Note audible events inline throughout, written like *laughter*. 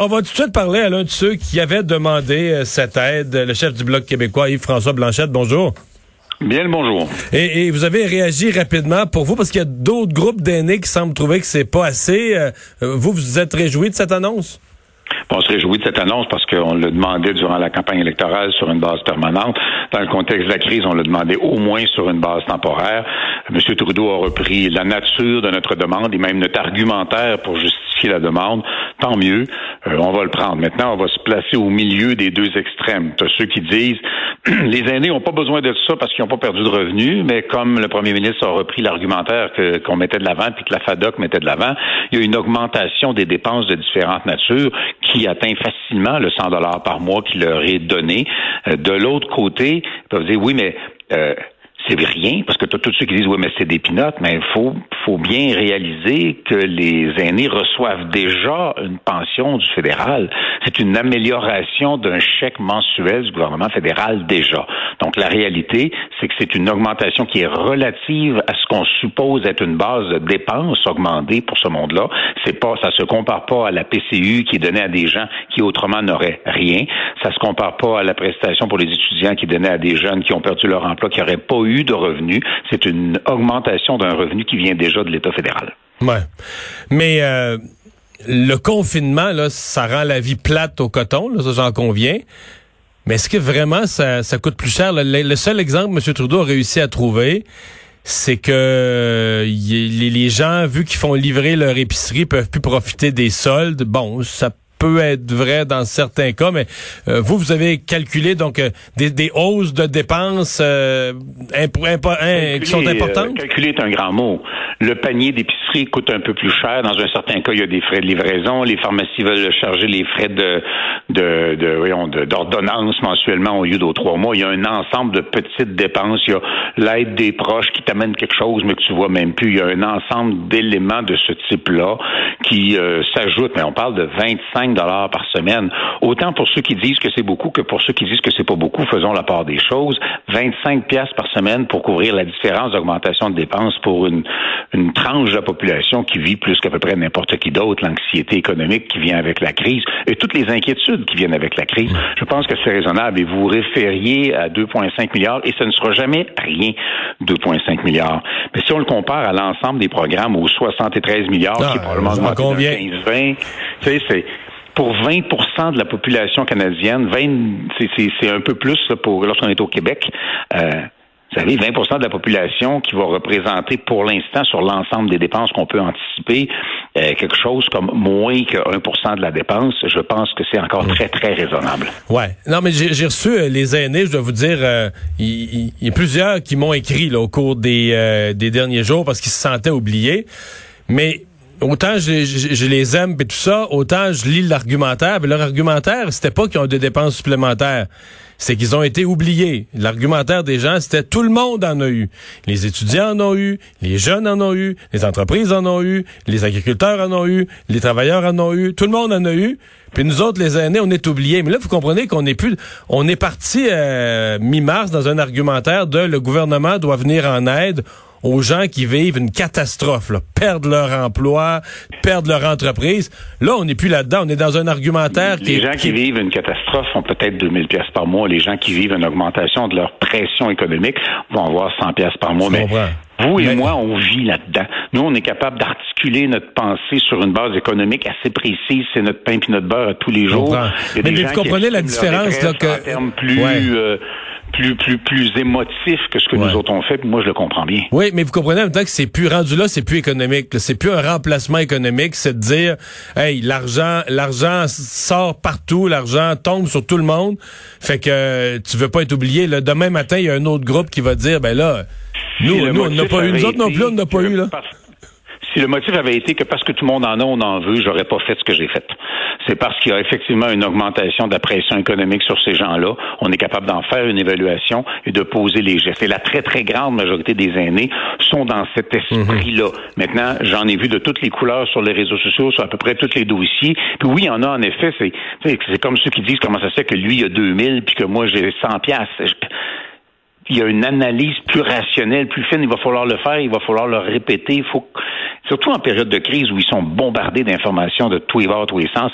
on va tout de suite parler à l'un de ceux qui avaient demandé euh, cette aide, le chef du Bloc québécois, Yves-François Blanchette. Bonjour. Bien le bonjour. Et, vous avez réagi rapidement pour vous parce qu'il y a d'autres groupes d'aînés qui semblent trouver que c'est pas assez. Euh, vous, vous êtes réjoui de cette annonce? On se réjouit de cette annonce parce qu'on l'a demandé durant la campagne électorale sur une base permanente. Dans le contexte de la crise, on l'a demandé au moins sur une base temporaire. M. Trudeau a repris la nature de notre demande et même notre argumentaire pour justifier la demande. Tant mieux, euh, on va le prendre. Maintenant, on va se placer au milieu des deux extrêmes. Tu ceux qui disent *clears throat* les aînés n'ont pas besoin de ça parce qu'ils n'ont pas perdu de revenus, mais comme le premier ministre a repris l'argumentaire qu'on mettait de l'avant puis que la FADOC mettait de l'avant, il y a une augmentation des dépenses de différentes natures qui atteint facilement le 100 dollars par mois qui leur est donné. Euh, de l'autre côté, ils peuvent dire oui, mais euh, c'est rien, parce que tu tous ceux qui disent oui, mais c'est des pinottes, mais il faut, faut bien réaliser que les aînés reçoivent déjà une pension du fédéral. C'est une amélioration d'un chèque mensuel du gouvernement fédéral déjà. Donc la réalité, c'est que c'est une augmentation qui est relative à ce qu'on suppose être une base de dépenses augmentée pour ce monde-là. C'est pas, ça se compare pas à la PCU qui est donnée à des gens qui autrement n'auraient rien. Ça se compare pas à la prestation pour les étudiants qui est donnée à des jeunes qui ont perdu leur emploi, qui n'auraient pas eu de revenus. C'est une augmentation d'un revenu qui vient déjà de l'État fédéral. Ouais. Mais euh, le confinement, là, ça rend la vie plate au coton, ça j'en conviens. Mais est-ce que vraiment ça, coûte plus cher? Le, seul exemple que M. Trudeau a réussi à trouver, c'est que les, les gens, vu qu'ils font livrer leur épicerie, peuvent plus profiter des soldes. Bon, ça peut être vrai dans certains cas, mais euh, vous, vous avez calculé donc euh, des, des, hausses de dépenses euh, qui sont importantes? calculer est un grand mot. Le panier d'épicerie coûte un peu plus cher. Dans un certain cas, il y a des frais de livraison. Les pharmacies veulent charger les frais de de, de d'ordonnance mensuellement au lieu d'aux trois mois. Il y a un ensemble de petites dépenses. Il y a l'aide des proches qui t'amène quelque chose, mais que tu vois même plus. Il y a un ensemble d'éléments de ce type-là qui s'ajoutent. Mais on parle de 25 dollars par semaine. Autant pour ceux qui disent que c'est beaucoup que pour ceux qui disent que c'est pas beaucoup, faisons la part des choses. 25 pièces par semaine pour couvrir la différence d'augmentation de dépenses pour une, une tranche de la population qui vit plus qu'à peu près n'importe qui d'autre, l'anxiété économique qui vient avec la crise et toutes les inquiétudes qui viennent avec la crise. Je pense que c'est raisonnable et vous référiez à 2,5 milliards et ce ne sera jamais rien 2,5 milliards. Mais si on le compare à l'ensemble des programmes aux 73 milliards qui est probablement 15-20, tu sais, c'est pour 20% de la population canadienne, 20, c'est un peu plus pour lorsqu'on est au Québec. Euh, vous savez, 20% de la population qui va représenter pour l'instant sur l'ensemble des dépenses qu'on peut anticiper euh, quelque chose comme moins que 1 de la dépense. Je pense que c'est encore très, très raisonnable. Ouais. Non, mais j'ai reçu euh, les aînés, je dois vous dire, il y, a plusieurs qui m'ont écrit là, au cours des, des derniers jours parce qu'ils se sentaient oubliés. Mais autant je, les aime et tout ça, autant je lis l'argumentaire. Leur argumentaire, c'était pas qu'ils ont des dépenses supplémentaires. C'est qu'ils ont été oubliés. L'argumentaire des gens, c'était tout le monde en a eu. Les étudiants en ont eu, les jeunes en ont eu, les entreprises en ont eu, les agriculteurs en ont eu, les travailleurs en ont eu, tout le monde en a eu. Puis nous autres, les aînés, on est oubliés. Mais là, vous comprenez qu'on est plus, on est parti euh, mi-mars dans un argumentaire de le gouvernement doit venir en aide aux gens qui vivent une catastrophe, là, perdent leur emploi, perdent leur entreprise. Là, on n'est plus là-dedans. On est dans un argumentaire les qui Les gens qui... vivent une catastrophe ont peut-être 2000 pièces par mois. Les gens qui vivent une augmentation de leur pression économique vont avoir 100 pièces par mois. mais vous et moi, on vit là-dedans. Nous, on est capable d'articuler notre pensée sur une base économique assez précise. C'est notre pain et notre beurre à tous les jours. Mais, vous comprenez la différence là, que... plus, euh, plus, plus, plus émotif que ce que nous autres on fait. Moi, je le comprends bien. Oui, mais vous comprenez en même temps que c'est plus rendu là, c'est plus économique. C'est plus un remplacement économique. C'est de dire, hey, l'argent, l'argent sort partout, l'argent tombe sur tout le monde. Fait que tu veux pas être oublié. Là, demain matin, il y a un autre groupe qui va dire, ben là, nous, nous on n'a pas eu. Nous autres non plus, on n'a pas eu là. Si le motif avait été que parce que tout le monde en a, on en veut, j'aurais pas fait ce que j'ai fait. C'est parce qu'il y a effectivement une augmentation de la pression économique sur ces gens-là. On est capable d'en faire une évaluation et de poser les gestes. Et la très, très grande majorité des aînés sont dans cet esprit-là. Mhm. Maintenant, j'en ai vu de toutes les couleurs sur les réseaux sociaux, sur à peu près tous les dossiers. Puis oui, il y en a en effet. C'est, c'est comme ceux qui disent comment ça se fait que lui, il a 2000 puis que moi, j'ai 100 piastres il y a une analyse plus rationnelle, plus fine. Il va falloir le faire, il va falloir le répéter. Il faut, surtout en période de crise où ils sont bombardés d'informations de tous les bords, tous les sens,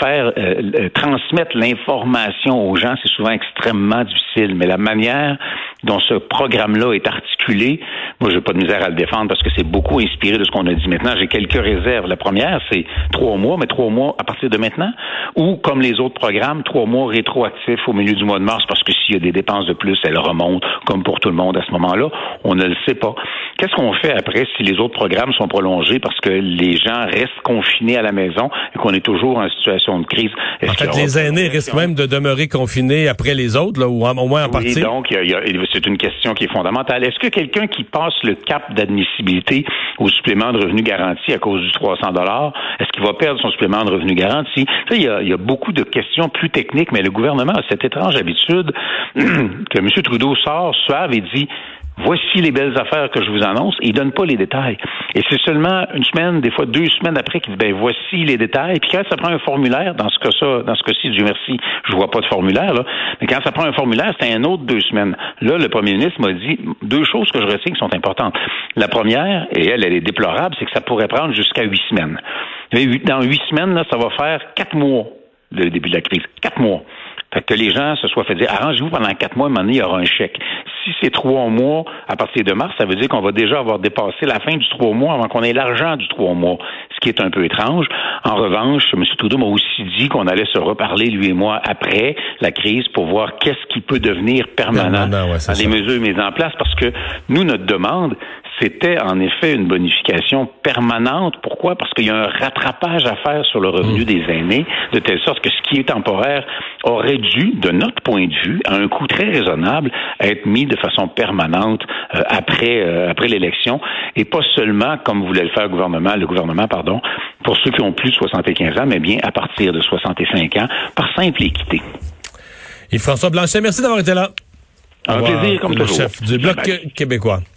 faire euh, euh, transmettre l'information aux gens, c'est souvent extrêmement difficile. Mais la manière dont ce programme-là est articulé, moi, j'ai pas de misère à le défendre parce que c'est beaucoup inspiré de ce qu'on a dit maintenant. J'ai quelques réserves. La première, c'est trois mois, mais trois mois à partir de maintenant, ou comme les autres programmes, trois mois rétroactifs au milieu du mois de mars, parce que s'il y a des dépenses de plus, elles remontent, comme pour tout le monde à ce moment-là. On ne le sait pas. Qu'est-ce qu'on fait après si les autres programmes sont prolongés parce que les gens restent confinés à la maison et qu'on est toujours en situation de crise? En fait, les aînés risquent même de demeurer confinés après les autres, là, ou au moins en partie. donc, c'est une question qui est fondamentale. Est-ce que quelqu'un qui passe le cap d'admissibilité au supplément de revenu garanti à cause du 300 dollars, est-ce qu'il va perdre son supplément de revenu garanti? il, y a, il y a beaucoup de questions plus techniques, mais le gouvernement a cette étrange habitude *clears throat* que M. Trudeau sort suave et dit Voici les belles affaires que je vous annonce. Il donne pas les détails. Et c'est seulement une semaine, des fois deux semaines après qu'il dit ben voici les détails. Puis quand ça prend un formulaire, dans ce cas-là, dans ce cas-ci, Dieu merci, je vois pas de formulaire. Mais quand ça prend un formulaire, c'est un autre deux semaines. Là, le premier ministre m'a dit deux choses que je retiens qui sont importantes. La première, et elle, elle est déplorable, c'est que ça pourrait prendre jusqu'à huit semaines. Dans huit semaines, là, ça va faire quatre mois le début de la crise. Quatre mois. Fait que les gens se soient fait dire, arrangez-vous pendant quatre mois, à un moment donné, il y aura un chèque. Si c'est trois mois à partir de mars, ça veut dire qu'on va déjà avoir dépassé la fin du trois mois avant qu'on ait l'argent du trois mois, ce qui est un peu étrange. En revanche, M. Trudeau m'a aussi dit qu'on allait se reparler, lui et moi, après la crise pour voir qu'est-ce qui peut devenir permanent, dans les mesures mises en place, parce que nous, notre demande, c'était en effet une bonification permanente. Pourquoi? Parce qu'il y a un rattrapage à faire sur le revenu mmh. des aînés, de telle sorte que ce qui est temporaire aurait dû, de notre point de vue, à un coût très raisonnable, être mis de façon permanente euh, après euh, après l'élection, et pas seulement comme voulait le faire le gouvernement, le gouvernement, pardon, pour ceux qui ont plus de 75 ans, mais bien à partir de 65 ans, par simple équité. Et François Blanchet, merci d'avoir été là. Un plaisir, comme le chef du Bloc québécois.